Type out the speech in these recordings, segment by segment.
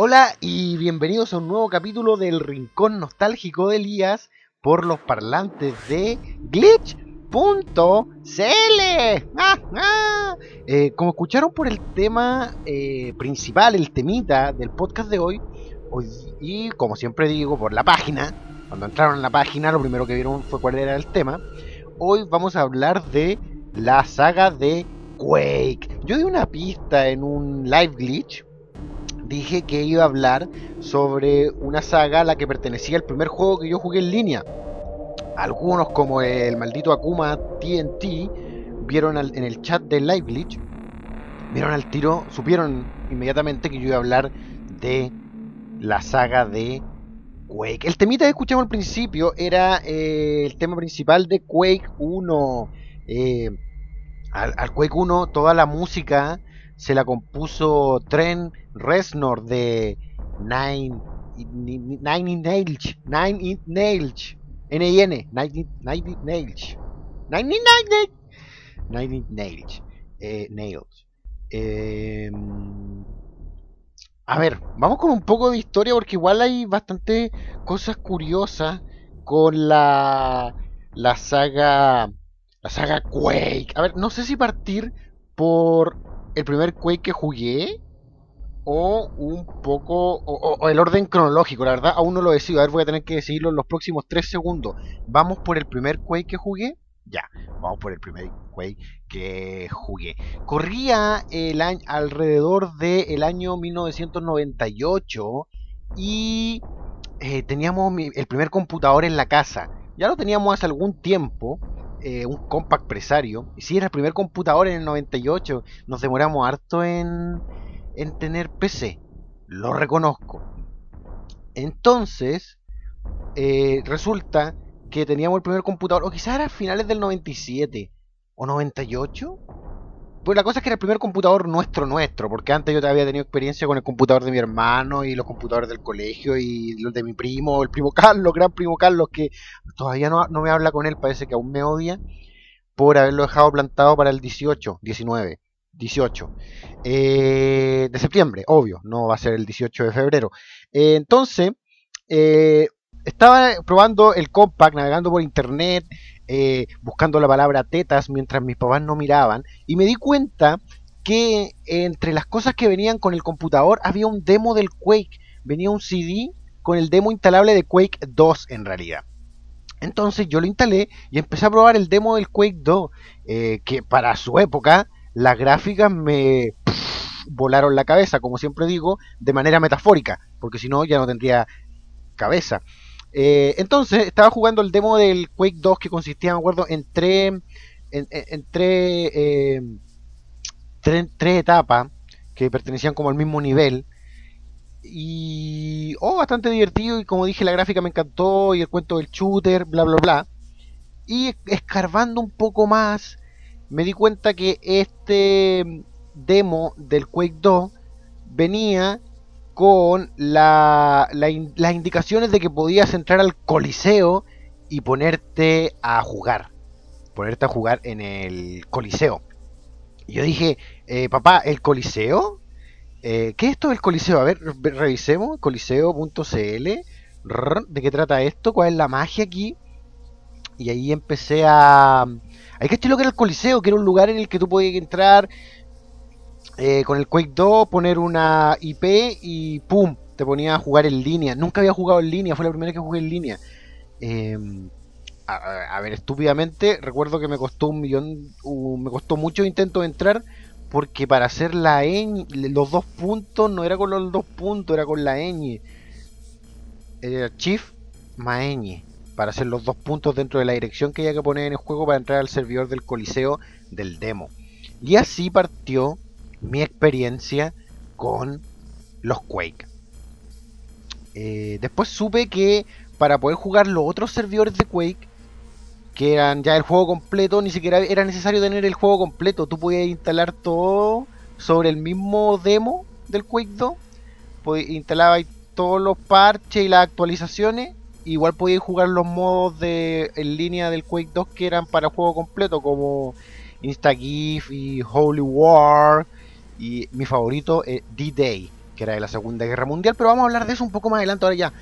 Hola y bienvenidos a un nuevo capítulo del Rincón Nostálgico de Elías por los parlantes de Glitch.cl. ¡Ah, ah! Eh, como escucharon por el tema eh, principal, el temita del podcast de hoy, hoy, y como siempre digo, por la página, cuando entraron en la página lo primero que vieron fue cuál era el tema, hoy vamos a hablar de la saga de Quake. Yo di una pista en un live glitch dije que iba a hablar sobre una saga a la que pertenecía el primer juego que yo jugué en línea. Algunos, como el maldito Akuma TNT, vieron en el chat de Live Glitch, vieron al tiro, supieron inmediatamente que yo iba a hablar de la saga de Quake. El temita que escuchamos al principio era eh, el tema principal de Quake 1. Eh, al, al, Quake 1 toda la música se la compuso Trent Reznor de Nine Nine Nails Nine Nails N-I-N Nine Nails Nine Nails Nine Nails eh, Nails eh, a ver, vamos con un poco de historia porque igual hay bastante cosas curiosas con la la saga la saga Quake. A ver, no sé si partir por el primer Quake que jugué o un poco o, el orden cronológico, la verdad aún no lo decido, a ver voy a tener que decidirlo en los próximos 3 segundos. Vamos por el primer Quake que jugué. Ya, vamos por el primer Quake que jugué. Corría el año, alrededor del el año 1998 y eh, teníamos el primer computador en la casa. Ya lo teníamos hace algún tiempo, eh, un compact presario. Y si era el primer computador en el 98, nos demoramos harto en, en tener PC. Lo reconozco. Entonces, eh, resulta que teníamos el primer computador, o quizás era a finales del 97 o 98. Pues la cosa es que era el primer computador nuestro, nuestro, porque antes yo había tenido experiencia con el computador de mi hermano y los computadores del colegio y los de mi primo, el primo Carlos, gran primo Carlos, que todavía no, no me habla con él, parece que aún me odia, por haberlo dejado plantado para el 18, 19. 18 eh, de septiembre, obvio, no va a ser el 18 de febrero. Eh, entonces, eh, estaba probando el compact, navegando por internet, eh, buscando la palabra tetas mientras mis papás no miraban, y me di cuenta que entre las cosas que venían con el computador había un demo del Quake, venía un CD con el demo instalable de Quake 2 en realidad. Entonces yo lo instalé y empecé a probar el demo del Quake 2, eh, que para su época las gráficas me volaron la cabeza, como siempre digo, de manera metafórica, porque si no ya no tendría cabeza. Eh, entonces estaba jugando el demo del Quake 2 que consistía, me acuerdo, en tres, en, eh, tres, tres etapas que pertenecían como al mismo nivel. Y, oh, bastante divertido y como dije, la gráfica me encantó y el cuento del shooter, bla, bla, bla. Y escarbando un poco más, me di cuenta que este demo del Quake 2 venía con la, la, las indicaciones de que podías entrar al coliseo y ponerte a jugar. Ponerte a jugar en el coliseo. Y yo dije, eh, papá, ¿el coliseo? Eh, ¿Qué es esto del coliseo? A ver, revisemos, coliseo.cl. ¿De qué trata esto? ¿Cuál es la magia aquí? Y ahí empecé a... Que decir lo que era el coliseo, que era un lugar en el que tú podías entrar eh, con el Quake 2 poner una IP y ¡pum! Te ponía a jugar en línea. Nunca había jugado en línea, fue la primera que jugué en línea. Eh, a, ver, estúpidamente, recuerdo que me costó un millón, me costó mucho intento entrar porque para hacer la ñ, los dos puntos no era con los dos puntos, era con la ñ. Era Chief más ñ, para hacer los dos puntos dentro de la dirección que había que poner en el juego para entrar al servidor del coliseo del demo. Y así partió mi experiencia con los Quake. Eh, después supe que para poder jugar los otros servidores de Quake, que eran ya el juego completo, ni siquiera era necesario tener el juego completo. Tú podías instalar todo sobre el mismo demo del Quake 2. Instalabas todos los parches y las actualizaciones. Igual podías jugar los modos de en línea del Quake 2 que eran para juego completo, como InstaGIF y Holy War y mi favorito es D-Day, que era de la Segunda Guerra Mundial, pero vamos a hablar de eso un poco más adelante. Ahora ya,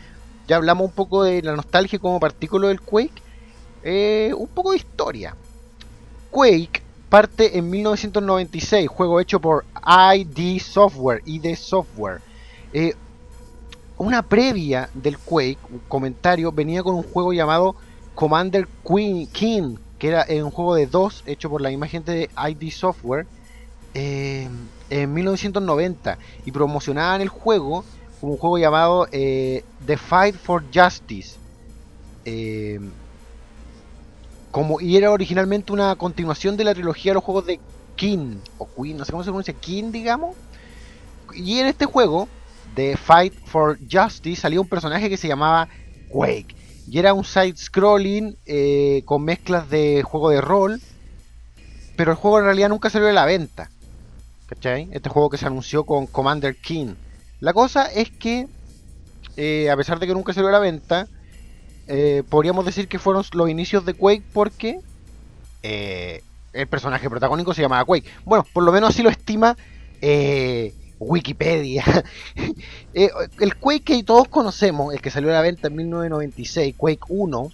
ya hablamos un poco de la nostalgia como partículo del Quake, eh, un poco de historia. Quake parte en 1996, juego hecho por ID Software, ID Software. Eh, una previa del Quake, un comentario, venía con un juego llamado Commander Queen King, que era un juego de dos hecho por la misma gente de ID Software eh, en 1990 y promocionaban el juego un juego llamado eh, The Fight for Justice. Eh, como, y era originalmente una continuación de la trilogía de los juegos de King, o Queen, no sé cómo se pronuncia, King, digamos. Y en este juego, The Fight for Justice, salía un personaje que se llamaba Quake. Y era un side-scrolling eh, con mezclas de juego de rol. Pero el juego en realidad nunca salió a la venta. ¿Cachai? Este juego que se anunció con Commander King. La cosa es que, eh, a pesar de que nunca salió a la venta, eh, podríamos decir que fueron los inicios de Quake porque el personaje protagónico se llamaba Quake. Bueno, por lo menos así lo estima Wikipedia. Eh, el Quake que todos conocemos, el que salió a la venta en 1996, Quake 1,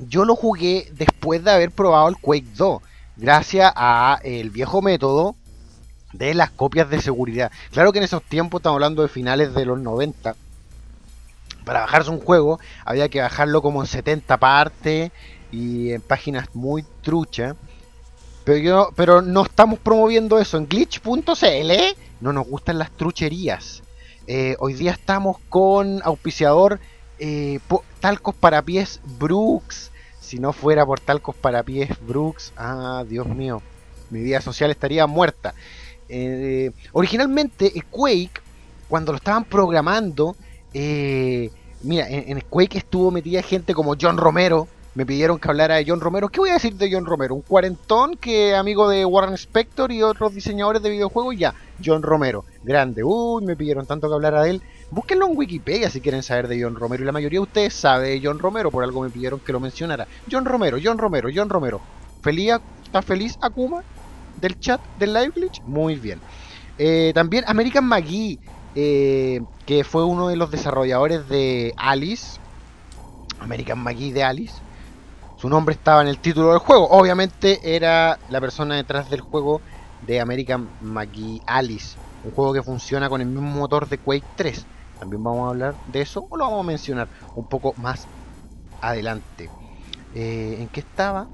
yo lo jugué después de haber probado el Quake 2, gracias a el viejo método de las copias de seguridad. Claro que en esos tiempos estamos hablando de finales de los 90. Para bajarse un juego había que bajarlo como en 70 partes y en páginas muy truchas. Pero, yo, pero no estamos promoviendo eso en glitch.cl. No nos gustan las trucherías. Eh, hoy día estamos con auspiciador eh, Talcos para pies Brooks. Si no fuera por Talcos para pies Brooks, ah, Dios mío, mi vida social estaría muerta. Eh, originalmente, el Quake, cuando lo estaban programando, mira, en, en Quake estuvo metida gente como John Romero, me pidieron que hablara de John Romero. ¿Qué voy a decir de John Romero? Un cuarentón que amigo de Warren Spector y otros diseñadores de videojuegos. Ya, John Romero, grande. Uy, me pidieron tanto que hablara de él. Búsquenlo en Wikipedia si quieren saber de John Romero. Y la mayoría de ustedes sabe de John Romero, por algo me pidieron que lo mencionara. John Romero, John Romero, John Romero. ¿Feliz, ¿Está feliz Akuma? ¿Del chat del Live Glitch? Muy bien. Eh, también American McGee, eh, que fue uno de los desarrolladores de Alice. American McGee de Alice su nombre estaba en el título del juego. Obviamente era la persona detrás del juego de American McGee Alice. Un juego que funciona con el mismo motor de Quake 3. También vamos a hablar de eso o lo vamos a mencionar un poco más adelante. Eh, ¿En qué estaba?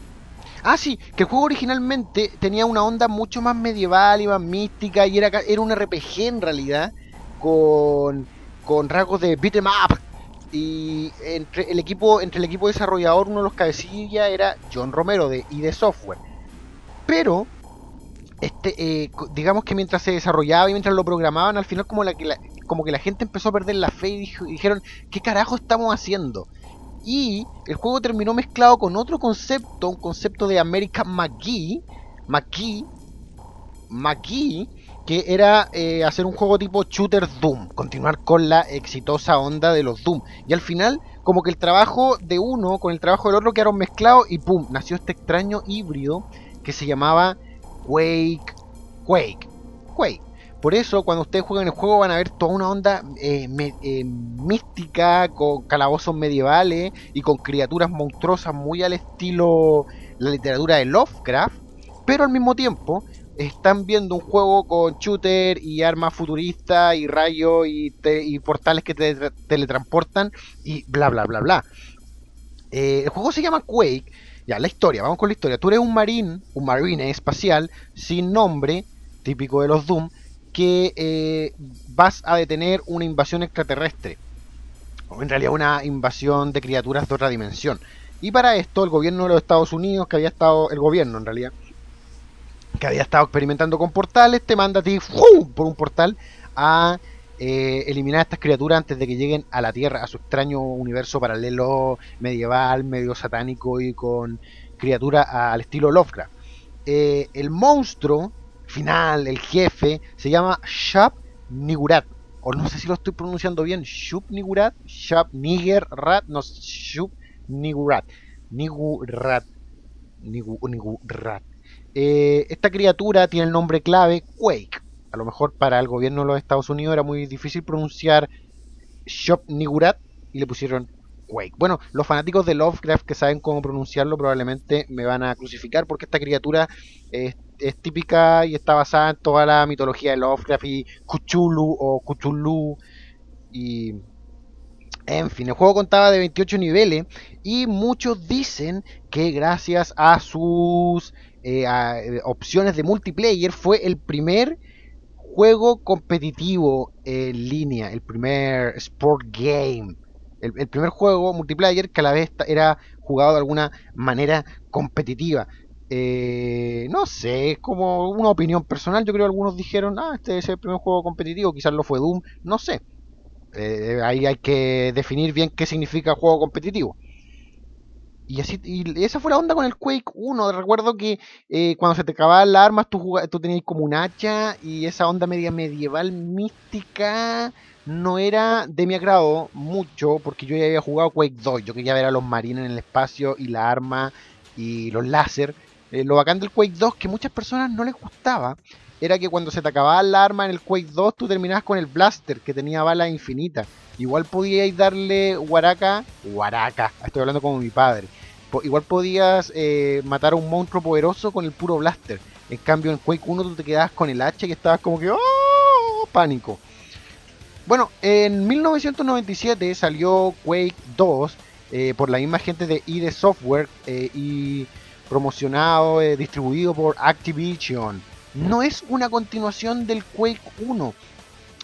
Ah, sí, que el juego originalmente tenía una onda mucho más medieval y más mística y era, era un RPG en realidad con, con rasgos de beat'em up y entre el equipo, entre el equipo desarrollador, uno de los cabecillas era John Romero de ID Software. Pero, este, eh, digamos que mientras se desarrollaba y mientras lo programaban, al final como, la, que la, como que la gente empezó a perder la fe y, dijeron, ¿qué carajo estamos haciendo? Y el juego terminó mezclado con otro concepto, un concepto de American McGee, McGee, McGee, que era eh, hacer un juego tipo shooter Doom, continuar con la exitosa onda de los Doom. Y al final, como que el trabajo de uno con el trabajo del otro quedaron mezclados y ¡pum! Nació este extraño híbrido que se llamaba Quake, Quake, Quake. Por eso, cuando ustedes juegan el juego van a ver toda una onda eh, eh, mística, con calabozos medievales y con criaturas monstruosas muy al estilo la literatura de Lovecraft. Pero al mismo tiempo están viendo un juego con shooter y armas futuristas y rayos y, portales que te teletransportan y bla bla bla bla. Eh, el juego se llama Quake. Ya, la historia, vamos con la historia. Tú eres un marín, un marine espacial sin nombre, típico de los Doom, que eh, vas a detener una invasión extraterrestre. O en realidad una invasión de criaturas de otra dimensión. Y para esto el gobierno de los Estados Unidos, que había estado, el gobierno en realidad, que había estado experimentando con portales, te manda a ti por un portal a eh, eliminar a estas criaturas antes de que lleguen a la Tierra, a su extraño universo paralelo medieval, medio satánico y con criaturas al estilo Lovecraft. Eh, el monstruo final, el jefe, se llama Shab Nigurat. O no sé si lo estoy pronunciando bien. Shub Nigurat, Shab Niger Rat, no, Shub Nigurat. Nigurat. Nigurat. Eh, esta criatura tiene el nombre clave Quake. a lo mejor para el gobierno de los Estados Unidos era muy difícil pronunciar Shop Nigurat y le pusieron Quake. Bueno, los fanáticos de Lovecraft que saben cómo pronunciarlo probablemente me van a crucificar porque esta criatura es, típica y está basada en toda la mitología de Lovecraft y Cthulhu o Cthulhu y en fin, el juego contaba de 28 niveles y muchos dicen que gracias a sus eh, eh, opciones de multiplayer fue el primer juego competitivo en línea, el primer sport game el, primer juego multiplayer que a la vez era jugado de alguna manera competitiva. Eh, no sé, es como una opinión personal. Yo creo que algunos dijeron, ah, este es el primer juego competitivo, quizás lo fue Doom, no sé. Eh, ahí hay que definir bien qué significa juego competitivo. Y así y esa fue la onda con el Quake 1. Recuerdo que eh, cuando se te acababan las armas, tú, tú tenías como un hacha y esa onda media medieval mística no era de mi agrado mucho porque yo ya había jugado Quake 2. Yo quería ver a los marines en el espacio y la arma y los láser. Eh, lo bacán del Quake 2 que muchas personas no les gustaba era que cuando se te acababa la arma en el Quake 2 tú terminabas con el blaster que tenía bala infinita. Igual podíais darle Waraka, Waraka, estoy hablando como mi padre. Igual podías eh, matar a un monstruo poderoso con el puro blaster. En cambio en Quake 1 tú te quedabas con el hacha y estabas como que ¡oh! pánico. Bueno, en 1997 salió Quake 2 eh, por la misma gente de ID Software y promocionado, eh, distribuido por Activision. No es una continuación del Quake 1.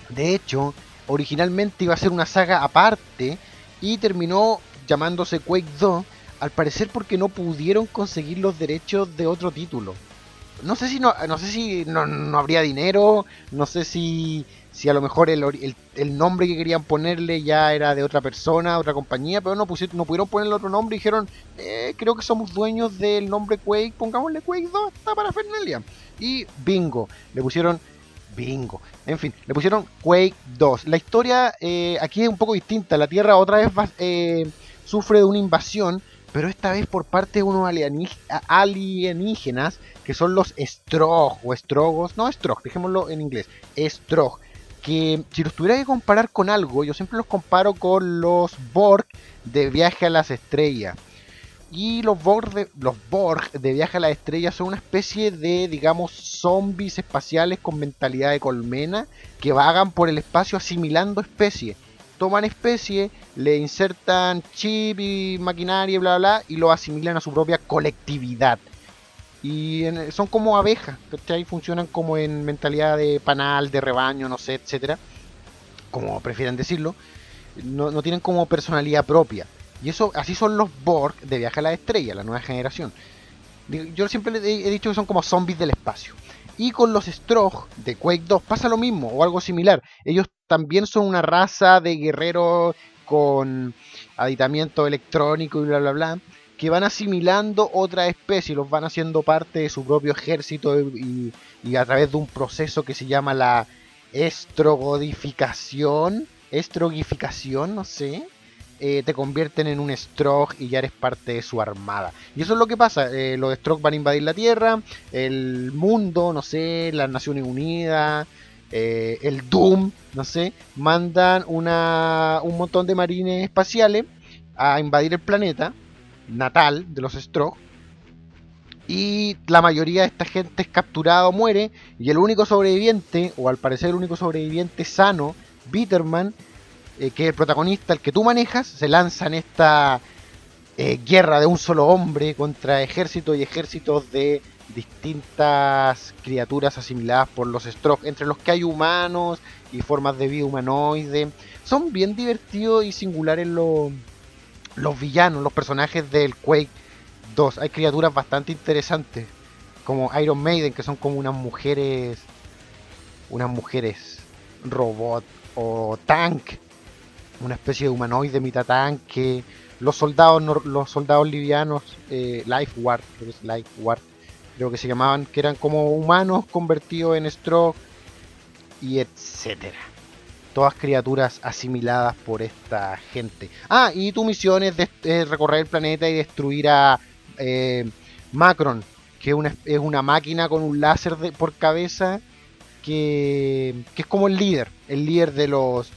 De hecho, originalmente iba a ser una saga aparte y terminó llamándose Quake 2, al parecer porque no pudieron conseguir los derechos de otro título. No sé si no, no sé si no habría dinero, no sé si si a lo mejor el, el, nombre que querían ponerle ya era de otra persona, otra compañía, pero no, pusieron, no pudieron ponerle otro nombre dijeron, eh, creo que somos dueños del nombre Quake, pongámosle Quake 2, está para Fernalia. Y bingo, le pusieron bingo. En fin, le pusieron Quake 2. La historia eh, aquí es un poco distinta, la Tierra otra vez eh, sufre de una invasión, pero esta vez por parte de unos alienígenas que son los Strog o Strogos, no Strog, dejémoslo en inglés, Strog que si los tuviera que comparar con algo, yo siempre los comparo con los Borg de Viaje a las Estrellas. Y los Borg, de, los Borg de Viaje a las Estrellas son una especie de, digamos, zombies espaciales con mentalidad de colmena que vagan por el espacio asimilando especies. Toman especies, le insertan chip y maquinaria y bla bla, y lo asimilan a su propia colectividad. Y son como abejas, ¿cachai? Funcionan como en mentalidad de panal, de rebaño, no sé, etcétera. Como prefieren decirlo. No, tienen como personalidad propia. Y eso, así son los Borg de Viaje a la Estrella, la nueva generación. Yo siempre he dicho que son como zombies del espacio. Y con los Strog de Quake 2 pasa lo mismo, o algo similar. Ellos también son una raza de guerreros con aditamiento electrónico y bla bla bla que van asimilando otra especie, los van haciendo parte de su propio ejército y, a través de un proceso que se llama la estrogodificación, estrogificación, no sé, eh, te convierten en un Strog y ya eres parte de su armada. Y eso es lo que pasa, eh, los Strog van a invadir la Tierra, el mundo, no sé, las Naciones Unidas, eh, el Doom, no sé, mandan una, un montón de marines espaciales a invadir el planeta natal de los Strog. Y la mayoría de esta gente es capturada o muere. Y el único sobreviviente, o al parecer el único sobreviviente sano, Bitterman, eh, que es el protagonista, el que tú manejas, se lanza en esta eh, guerra de un solo hombre contra ejércitos y ejércitos de distintas criaturas asimiladas por los Strog, entre los que hay humanos y formas de vida humanoide. Son bien divertidos y singulares los los villanos, los personajes del Quake 2. Hay criaturas bastante interesantes, como Iron Maiden, que son como unas mujeres, unas mujeres robot o tank, una especie de humanoide mitad tanque. Los soldados, los soldados livianos, eh, Life Ward, creo Life Ward, creo que se llamaban, que eran como humanos convertidos en Stroke y etcétera todas criaturas asimiladas por esta gente. Ah, y tu misión es, recorrer el planeta y destruir a eh, Macron, que es una, máquina con un láser por cabeza que, que es como el líder, el líder de los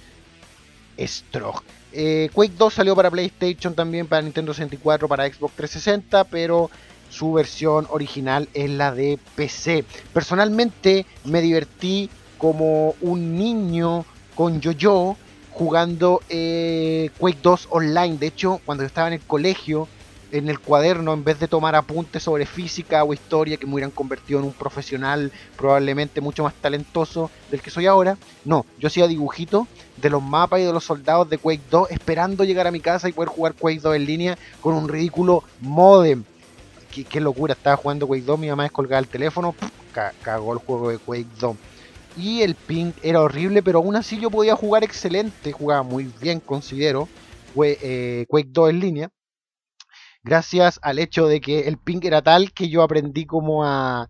Strog. Eh, Quake 2 salió para PlayStation también, para Nintendo 64, para Xbox 360, pero su versión original es la de PC. Personalmente me divertí como un niño con yo-yo jugando eh, Quake 2 online. De hecho, cuando yo estaba en el colegio, en el cuaderno, en vez de tomar apuntes sobre física o historia que me hubieran convertido en un profesional probablemente mucho más talentoso del que soy ahora, no, yo hacía dibujitos de los mapas y de los soldados de Quake 2 esperando llegar a mi casa y poder jugar Quake 2 en línea con un ridículo modem. Qué, locura, estaba jugando Quake 2, mi mamá descolgaba el teléfono, cagó el juego de Quake 2. Y el ping era horrible, pero aún así yo podía jugar excelente, jugaba muy bien, considero, eh, Quake 2 en línea gracias al hecho de que el ping era tal que yo aprendí como a,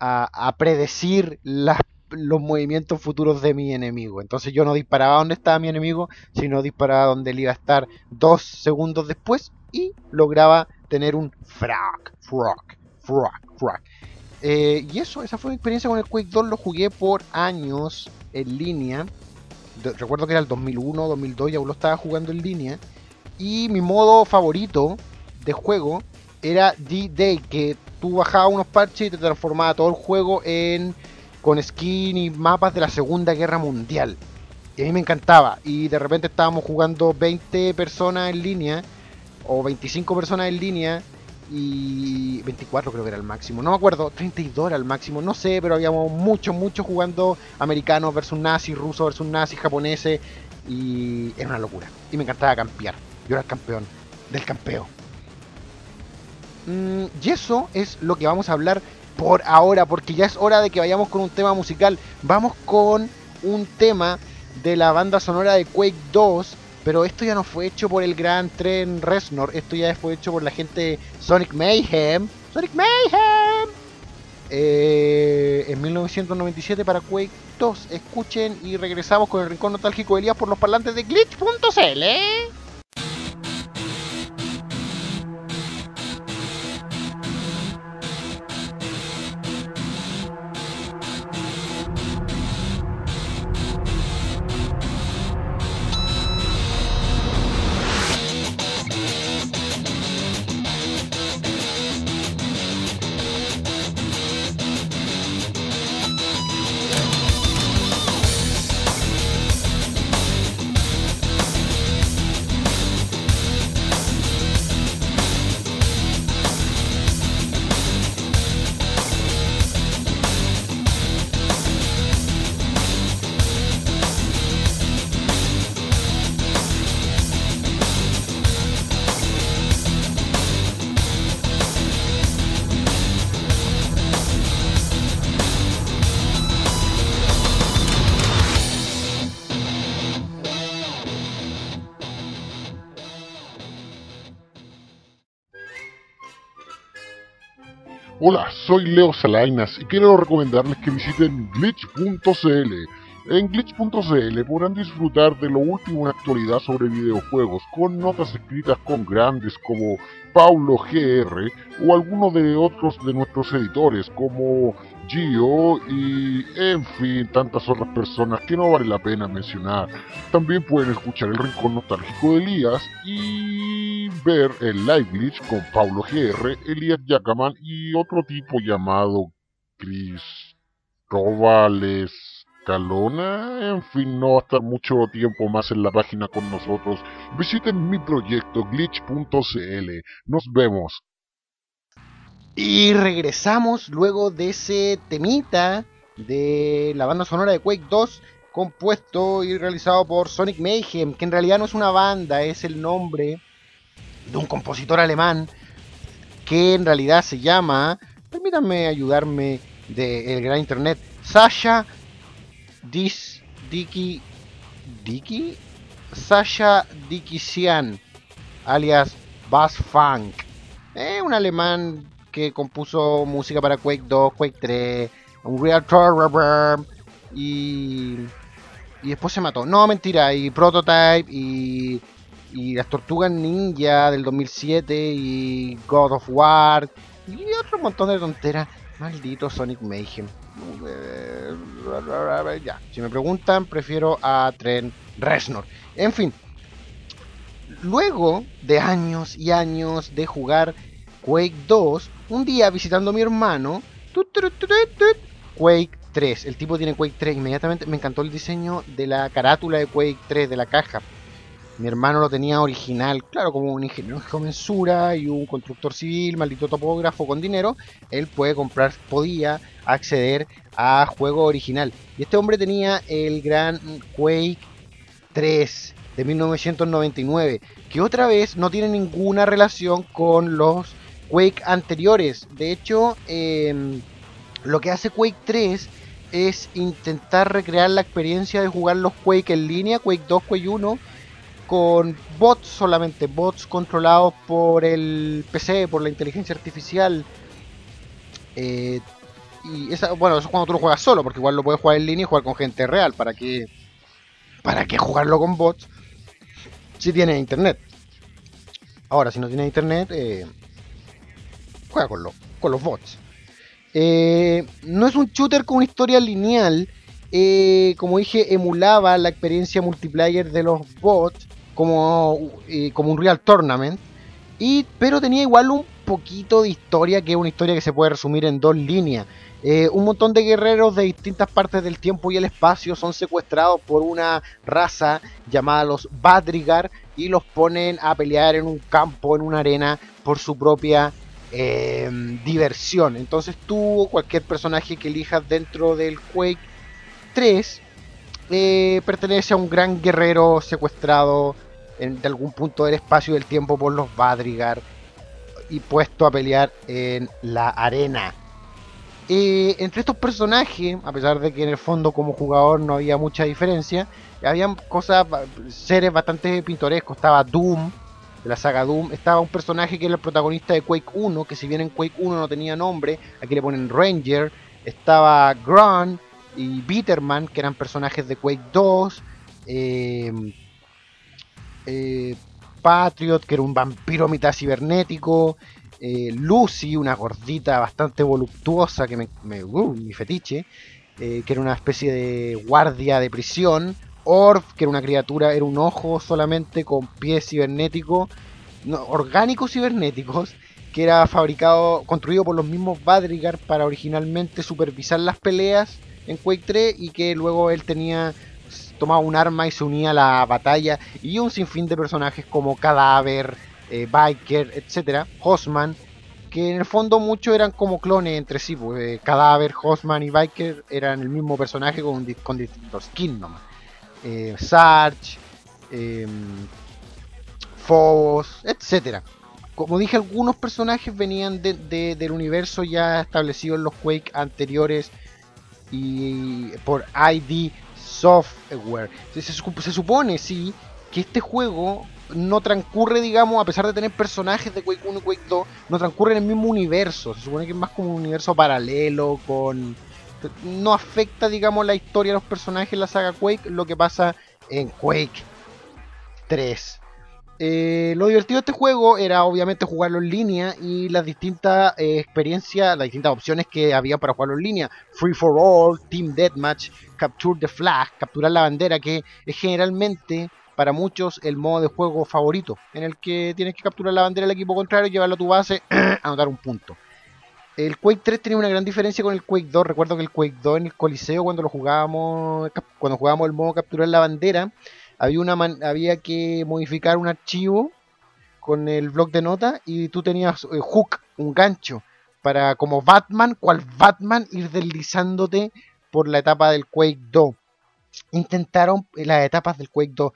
a, predecir los movimientos futuros de mi enemigo. Entonces yo no disparaba donde estaba mi enemigo, sino disparaba donde él iba a estar dos segundos después y lograba tener un frag, frag, frag, frag. Eh, y eso, esa fue mi experiencia con el Quake 2. Lo jugué por años en línea. recuerdo que era el 2001, 2002, ya lo estaba jugando en línea. Y mi modo favorito de juego era D-Day, que tú bajabas unos parches y te transformaba todo el juego en con skin y mapas de la Segunda Guerra Mundial. Y a mí me encantaba. Y de repente estábamos jugando 20 personas en línea, o 25 personas en línea, y 24 creo que era el máximo. No me acuerdo, 32 era el máximo, no sé, pero habíamos muchos, muchos jugando americanos versus nazis, rusos versus nazis, japoneses, y era una locura. Y me encantaba campear. Yo era el campeón del campeo. Mm, y eso es lo que vamos a hablar por ahora, porque ya es hora de que vayamos con un tema musical. Vamos con un tema de la banda sonora de Quake 2, pero esto ya no fue hecho por el gran tren Resnor, esto ya fue hecho por la gente Sonic Mayhem. Sonic Mayhem. Eh, en 1997 para Quake 2. Escuchen y regresamos con el rincón nostálgico de Elías por los parlantes de glitch.cl. Hola, soy Leo Salainas y quiero recomendarles que visiten glitch.cl. En glitch.cl podrán disfrutar de lo último en actualidad sobre videojuegos, con notas escritas con grandes como Paulo GR o algunos de otros de nuestros editores como Gio y en fin tantas otras personas que no vale la pena mencionar. También pueden escuchar el rincón nostálgico de Elías y ver el glitch con Paulo GR, Elías Yacaman y otro tipo llamado Chris Rovales. Calona, en fin, no va a estar mucho tiempo más en la página con nosotros. Visiten mi proyecto glitch.cl. Nos vemos. Y regresamos luego de ese temita de la banda sonora de Quake 2, compuesto y realizado por Sonic Mayhem, que en realidad no es una banda, es el nombre de un compositor alemán que en realidad se llama, permítanme ayudarme del gran internet, Sasha Dis Diki Diki Sasha Dikisian, alias Bass Funk. Es un alemán que compuso música para Quake 2, Quake 3, Unreal Tournament y, y después se mató. No, mentira, y Prototype y, y las Tortugas Ninja del 2007 y God of War y otro montón de tonteras. Maldito Sonic Mayhem. Ya, si me preguntan, prefiero a Trent Reznor. En fin, luego de años y años de jugar Quake 2, un día visitando a mi hermano, Quake 3. El tipo tiene Quake 3. Inmediatamente me encantó el diseño de la carátula de Quake 3, de la caja. Mi hermano lo tenía original, claro, como un ingeniero de mensura y un constructor civil, maldito topógrafo con dinero. Él puede comprar, podía acceder a juego original. Y este hombre tenía el gran Quake 3 de 1999, que otra vez no tiene ninguna relación con los Quake anteriores. De hecho, em, lo que hace Quake 3 es intentar recrear la experiencia de jugar los Quake en línea, Quake 2, Quake 1, con bots solamente, bots controlados por el PC, por la inteligencia artificial. Eh, y esa, bueno, eso es cuando tú lo juegas solo, porque igual lo puedes jugar en línea y jugar con gente real. ¿Para qué, para qué jugarlo con bots si tienes internet? Ahora, si no tienes internet, eh, juega con, con los bots. Eh, no es un shooter con una historia lineal. Como dije, emulaba la experiencia multiplayer de los bots como, eh, como un Real Tournament. Y, pero tenía igual un poquito de historia, que es una historia que se puede resumir en dos líneas. un montón de guerreros de distintas partes del tiempo y el espacio son secuestrados por una raza llamada los Badrigar y los ponen a pelear en un campo, en una arena, por su propia Em, diversión. Entonces tú, cualquier personaje que elijas dentro del Quake 3, eh, pertenece a un gran guerrero secuestrado en, de algún punto del espacio y del tiempo por los Badrigar y puesto a pelear en la arena. Entre estos personajes, a pesar de que en el fondo como jugador no había mucha diferencia, habían cosas, seres bastante pintorescos. Estaba Doom, de la saga Doom, estaba un personaje que era el protagonista de Quake 1, que si bien en Quake 1 no tenía nombre, aquí le ponen Ranger, estaba Grun y Bitterman, que eran personajes de Quake 2, em, eh, Patriot, que era un vampiro mitad cibernético, eh, Lucy, una gordita bastante voluptuosa, que me, uh, mi fetiche, eh, que era una especie de guardia de prisión, Orf, que era una criatura, era un ojo solamente con pies cibernéticos, orgánicos cibernéticos, que era fabricado, construido por los mismos Badrigar para originalmente supervisar las peleas en Quake 3 y que luego él tenía tomaba un arma y se unía a la batalla y un sinfín de personajes como Cadáver, eh, Biker, etcétera, Hosman, que en el fondo muchos eran como clones entre sí, pues, eh, Cadáver, Hosman y Biker eran el mismo personaje con, distintos skins nomás eh, Sarge, eh, Phobos, etc. Como dije, algunos personajes venían del universo ya establecido en los Quake anteriores y por ID Software. Se, se, supone, sí, que este juego no transcurre, digamos, a pesar de tener personajes de Quake 1 y Quake 2, no transcurre en el mismo universo. Se supone que es más como un universo paralelo con no afecta, digamos, la historia de los personajes en la saga Quake, lo que pasa en Quake 3. Eh, lo divertido de este juego era obviamente jugarlo en línea y las distintas eh, experiencias, las distintas opciones que había para jugarlo en línea. Free for All, Team Deathmatch, Capture the Flag, capturar la bandera, que es generalmente para muchos el modo de juego favorito, en el que tienes que capturar la bandera del equipo contrario, llevarlo a tu base, anotar un punto. El Quake 3 tenía una gran diferencia con el Quake 2. Recuerdo que el Quake 2 en el Coliseo, cuando lo jugábamos, cuando jugábamos el modo capturar la bandera, había, una había que modificar un archivo con el bloc de nota y tú tenías eh, hook, un gancho, para como Batman, cual Batman, ir deslizándote por la etapa del Quake 2. Intentaron eh, las etapas del Quake 2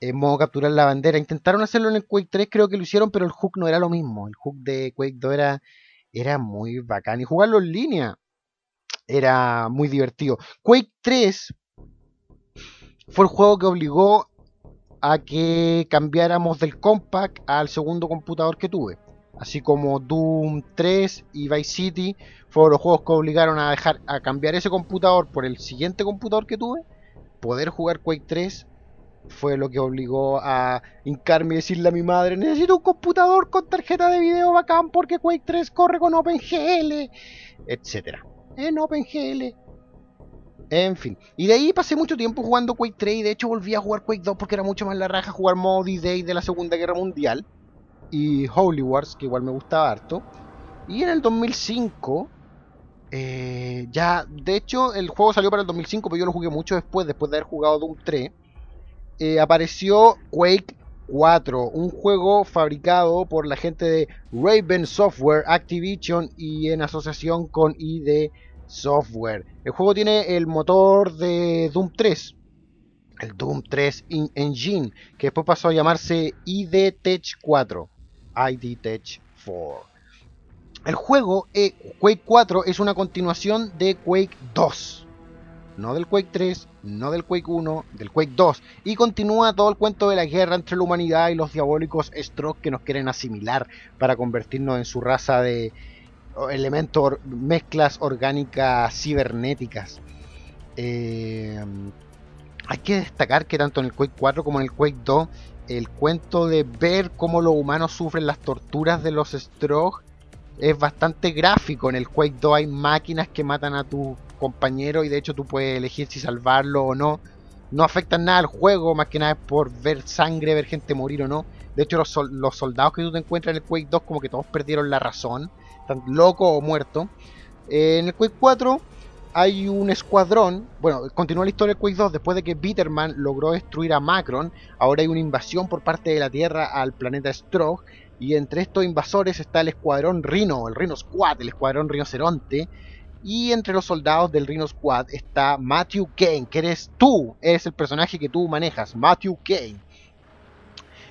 en modo capturar la bandera. Intentaron hacerlo en el Quake 3, creo que lo hicieron, pero el hook no era lo mismo. El hook de Quake 2 era era muy bacán. Y jugarlo en línea era muy divertido. Quake 3 fue el juego que obligó a que cambiáramos del compact al segundo computador que tuve. Así como Doom 3 y Vice City fueron los juegos que obligaron a dejar a cambiar ese computador por el siguiente computador que tuve. Poder jugar Quake 3 fue lo que obligó a hincarme y decirle a mi madre, necesito un computador con tarjeta de video bacán porque Quake 3 corre con OpenGL, etc. en OpenGL. En fin. Y de ahí pasé mucho tiempo jugando Quake 3 y de hecho volví a jugar Quake 2 porque era mucho más la raja jugar modo D-Day de la Segunda Guerra Mundial. Y Holy Wars, que igual me gustaba harto. Y en el 2005, eh, ya, de hecho el juego salió para el 2005, pero yo lo jugué mucho después, después de haber jugado Doom 3. Eh, apareció Quake 4, un juego fabricado por la gente de Raven Software Activision y en asociación con ID Software. El juego tiene el motor de Doom 3, el Doom 3 Engine, que después pasó a llamarse ID Tech 4, ID Tech 4. El juego eh, Quake 4 es una continuación de Quake 2 no del Quake 3, no del Quake 1, del Quake 2, y continúa todo el cuento de la guerra entre la humanidad y los diabólicos Stroke que nos quieren asimilar para convertirnos en su raza de elementos, mezclas orgánicas cibernéticas. Eh, hay que destacar que tanto en el Quake 4 como en el Quake 2, el cuento de ver cómo los humanos sufren las torturas de los Stroke es bastante gráfico. En el Quake 2 hay máquinas que matan a tus compañeros y de hecho tú puedes elegir si salvarlo o no. No afectan nada al juego, más que nada es por ver sangre, ver gente morir o no. De hecho, los, los soldados que tú te encuentras en el Quake 2, como que todos perdieron la razón, están locos o muertos. Eh, en el Quake 4 hay un escuadrón. Bueno, continúa la historia del Quake 2. Después de que Bitterman logró destruir a Macron, ahora hay una invasión por parte de la Tierra al planeta Strogg y entre estos invasores está el escuadrón Rhino, el Rhino Squad, el escuadrón rinoceronte. Y entre los soldados del Rhino Squad está Matthew Kane, que eres tú, eres el personaje que tú manejas, Matthew Kane.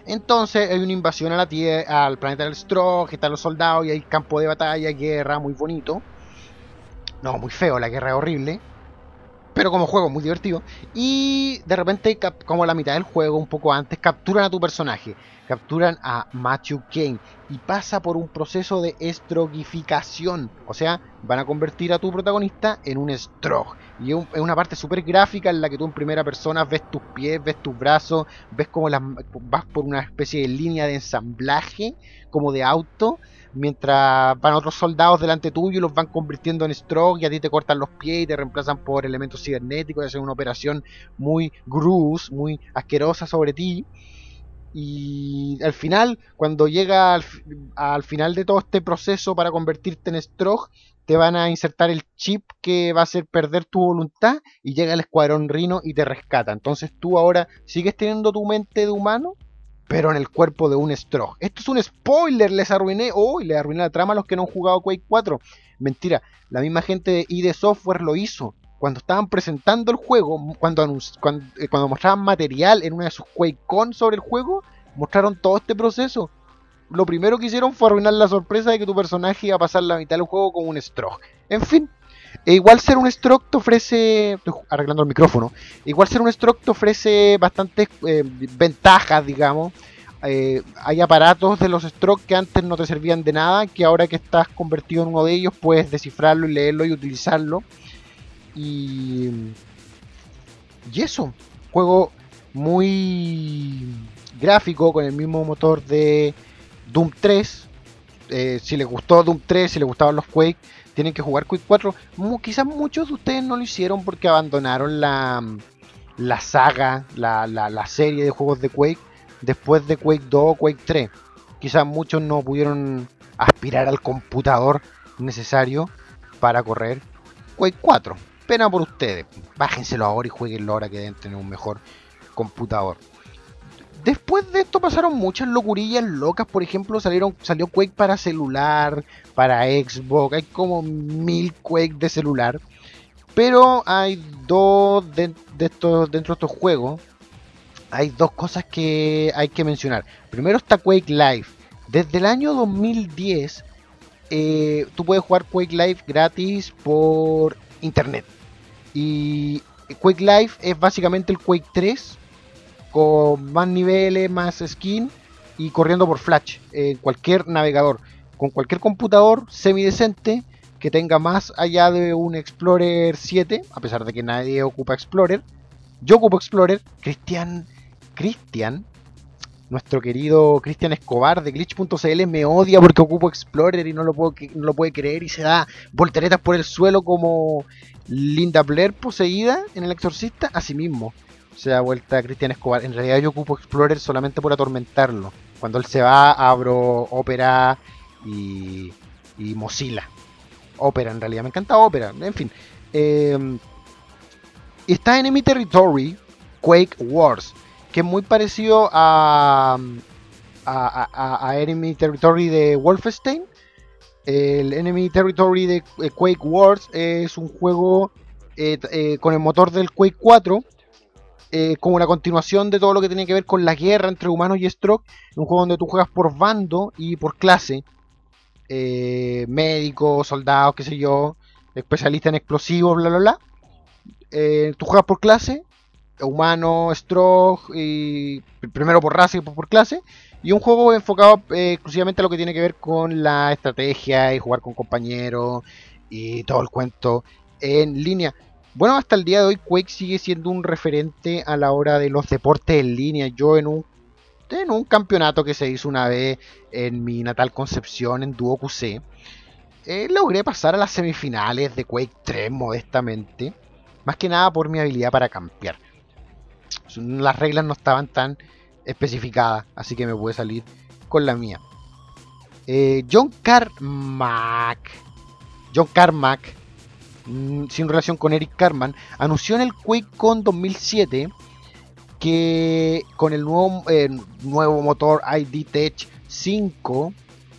Entonces hay una invasión a la tierra, al planeta del Strog, están los soldados y hay campo de batalla, guerra, muy bonito. No, muy feo, la guerra es horrible pero como juego muy divertido. Y de repente, como la mitad del juego, un poco antes, capturan a tu personaje. Capturan a Matthew Kane y pasa por un proceso de estrogificación. O sea, van a convertir a tu protagonista en un strog. Y es una parte súper gráfica en la que tú en primera persona ves tus pies, ves tus brazos, ves como las, vas por una especie de línea de ensamblaje, como de auto mientras van otros soldados delante tuyo y los van convirtiendo en stroke y a ti te cortan los pies y te reemplazan por elementos cibernéticos y hacen una operación muy grus, muy asquerosa sobre ti. Y al final, cuando llega al, final de todo este proceso para convertirte en stroke, te van a insertar el chip que va a hacer perder tu voluntad y llega el escuadrón Rino y te rescata. Entonces tú ahora sigues teniendo tu mente de humano, pero en el cuerpo de un Strog. Esto es un spoiler, les arruiné, oh, le arruiné la trama a los que no han jugado Quake 4. Mentira, la misma gente de ID Software lo hizo. Cuando estaban presentando el juego, cuando, eh, cuando, mostraban material en una de sus QuakeCon sobre el juego, mostraron todo este proceso. Lo primero que hicieron fue arruinar la sorpresa de que tu personaje iba a pasar la mitad del juego como un Strog. En fin, e igual ser un stroke te ofrece, arreglando el micrófono, igual ser un stroke te ofrece bastantes eh, ventajas, digamos. Eh, hay aparatos de los stroke que antes no te servían de nada, que ahora que estás convertido en uno de ellos puedes descifrarlo y leerlo y utilizarlo. Y, y eso, juego muy gráfico con el mismo motor de Doom 3. Eh, si les gustó Doom 3, si les gustaban los Quake, tienen que jugar Quake 4. quizás muchos de ustedes no lo hicieron porque abandonaron la, la saga, la, la, serie de juegos de Quake después de Quake 2 o Quake 3. Quizás muchos no pudieron aspirar al computador necesario para correr Quake 4. Pena por ustedes. Bájenselo ahora y jueguenlo ahora que deben tener un mejor computador. Después de esto pasaron muchas locurillas locas. Por ejemplo, salieron, salió Quake para celular, para Xbox. Hay como mil Quake de celular. Pero hay dos de, estos, dentro de estos juegos. Hay dos cosas que hay que mencionar. Primero está Quake Live. Desde el año 2010 eh, tú puedes jugar Quake Live gratis por internet. Y Quake Live es básicamente el Quake 3 con más niveles, más skin y corriendo por Flash en cualquier navegador, con cualquier computador semidecente que tenga más allá de un Explorer 7, a pesar de que nadie ocupa Explorer. Yo ocupo Explorer, Cristian, Cristian nuestro querido Cristian Escobar de glitch.cl me odia porque ocupo Explorer y no lo, puedo, no lo puede creer y se da volteretas por el suelo como Linda Blair poseída en El Exorcista. Asimismo, se da vuelta a Cristian Escobar. En realidad yo ocupo Explorer solamente por atormentarlo. Cuando él se va, abro Opera y, y Mozilla. Opera, en realidad, me encanta Opera. En fin. Eh, está Enemy Territory, Quake Wars que es muy parecido a, a, Enemy Territory de Wolfenstein. El Enemy Territory de eh, Quake Wars es un juego eh, eh, con el motor del Quake 4, como la continuación de todo lo que tiene que ver con la guerra entre humanos y Stroke. Un juego donde tú juegas por bando y por clase. médicos, soldados, qué sé yo, especialista en explosivos, bla, bla, bla. tú juegas por clase humano, stroke, y primero por raza y después por clase. Y un juego enfocado eh, exclusivamente a lo que tiene que ver con la estrategia y jugar con compañeros y todo el cuento en línea. Bueno, hasta el día de hoy Quake sigue siendo un referente a la hora de los deportes en línea. Yo en un, en un campeonato que se hizo una vez en mi natal Concepción, en Duo QC, eh, logré pasar a las semifinales de Quake 3 modestamente. Más que nada por mi habilidad para campear las reglas no estaban tan especificadas, así que me pude salir con la mía. Eh, John Carmack, John Carmack, sin relación con Eric Carman, anunció en el QuakeCon 2007 que con el nuevo, eh, nuevo motor ID Tech 5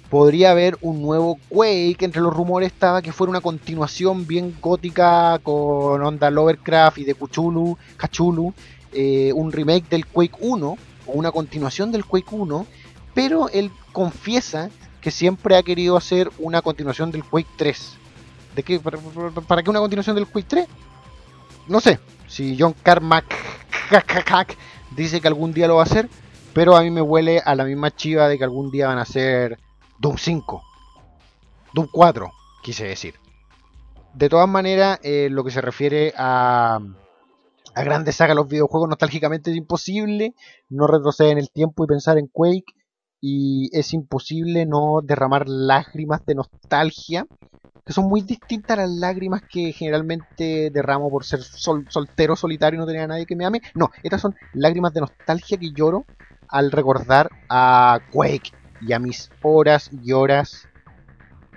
podría haber un nuevo Quake. Entre los rumores estaba que fuera una continuación bien gótica con onda Lovecraft y de Cachulu eh, un remake del Quake 1 o una continuación del Quake 1, pero él confiesa que siempre ha querido hacer una continuación del Quake 3. ¿De qué? ¿Para, qué una continuación del Quake 3? No sé. Si John Carmack dice que algún día lo va a hacer, pero a mí me huele a la misma chiva de que algún día van a hacer Doom 5, Doom 4, quise decir. De todas maneras, eh, lo que se refiere a, a grandes sagas los videojuegos nostálgicamente es imposible no retroceder en el tiempo y pensar en Quake y es imposible no derramar lágrimas de nostalgia que son muy distintas a las lágrimas que generalmente derramo por ser soltero, solitario y no tener a nadie que me ame. No, estas son lágrimas de nostalgia que lloro al recordar a Quake y a mis horas y horas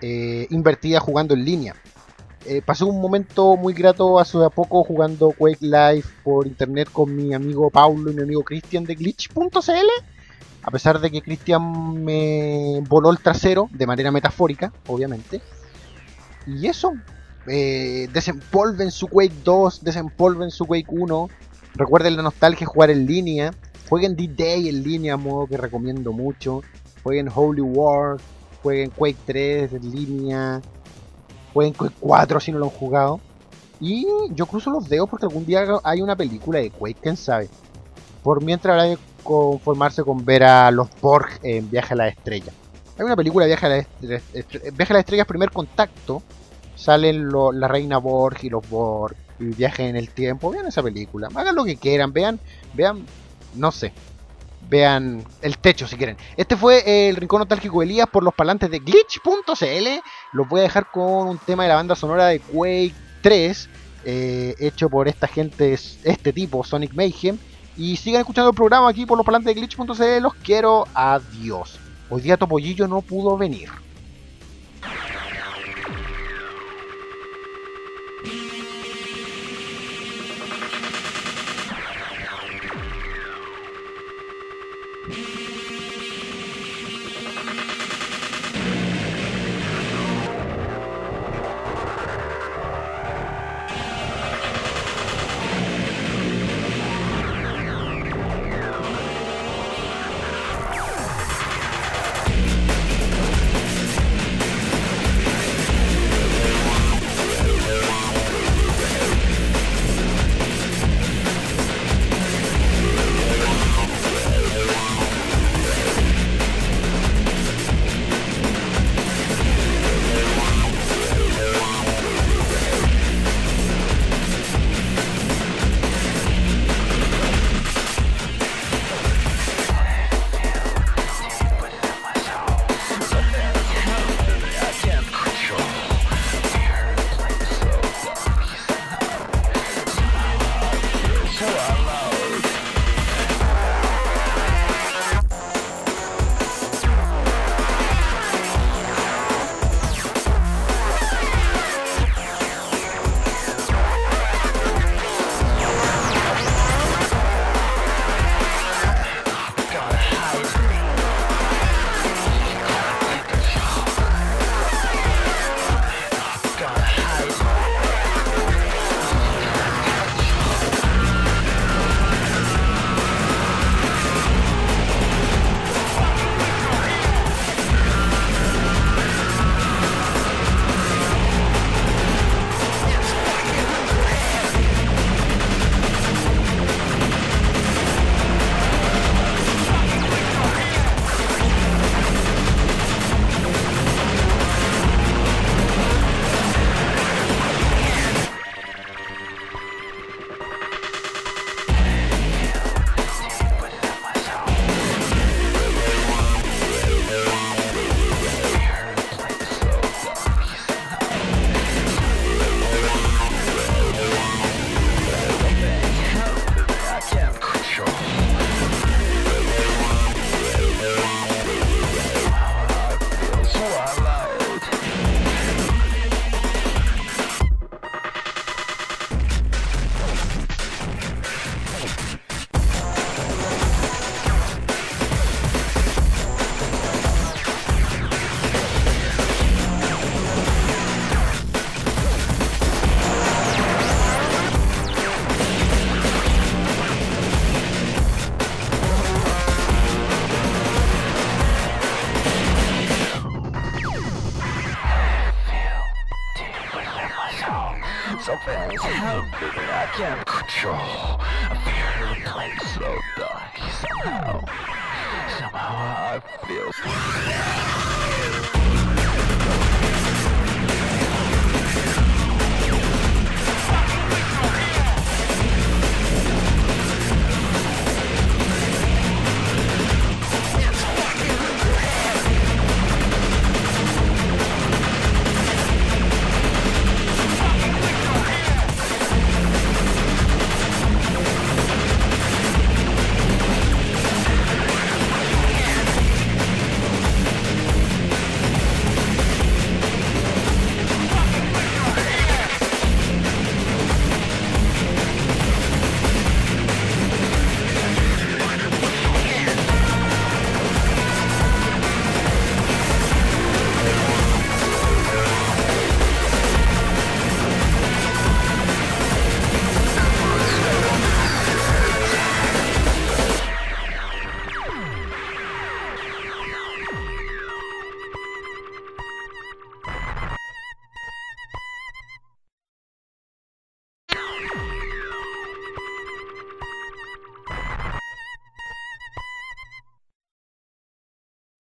eh, invertidas jugando en línea. Eh, pasé un momento muy grato hace poco jugando Quake Live por internet con mi amigo Paulo y mi amigo Cristian de glitch.cl. A pesar de que Cristian me voló el trasero de manera metafórica, obviamente. Y eso, eh, desempolven su Quake 2, desempolven su Quake 1. Recuerden la nostalgia jugar en línea. Jueguen D-Day en línea, modo que recomiendo mucho. Jueguen Holy War, jueguen Quake 3 en línea Pueden 4 si no lo han jugado. Y yo cruzo los dedos porque algún día hay una película de Quake, quién sabe. Por mientras habrá conformarse con ver a los Borg en Viaje a la Estrella. Hay una película Viaje a la Estrella, a primer contacto. Salen la reina Borg y los Borg y viaje en el tiempo. Vean esa película. Hagan lo que quieran. Vean, vean, no sé vean el techo si quieren. Este fue el Rincón Nostálgico de Elías por los parlantes de glitch.cl. Los voy a dejar con un tema de la banda sonora de Quake 3, eh, hecho por esta gente, este tipo, Sonic Mayhem. Y sigan escuchando el programa aquí por los parlantes de glitch.cl. Los quiero. Adiós. Hoy día Topollillo no pudo venir.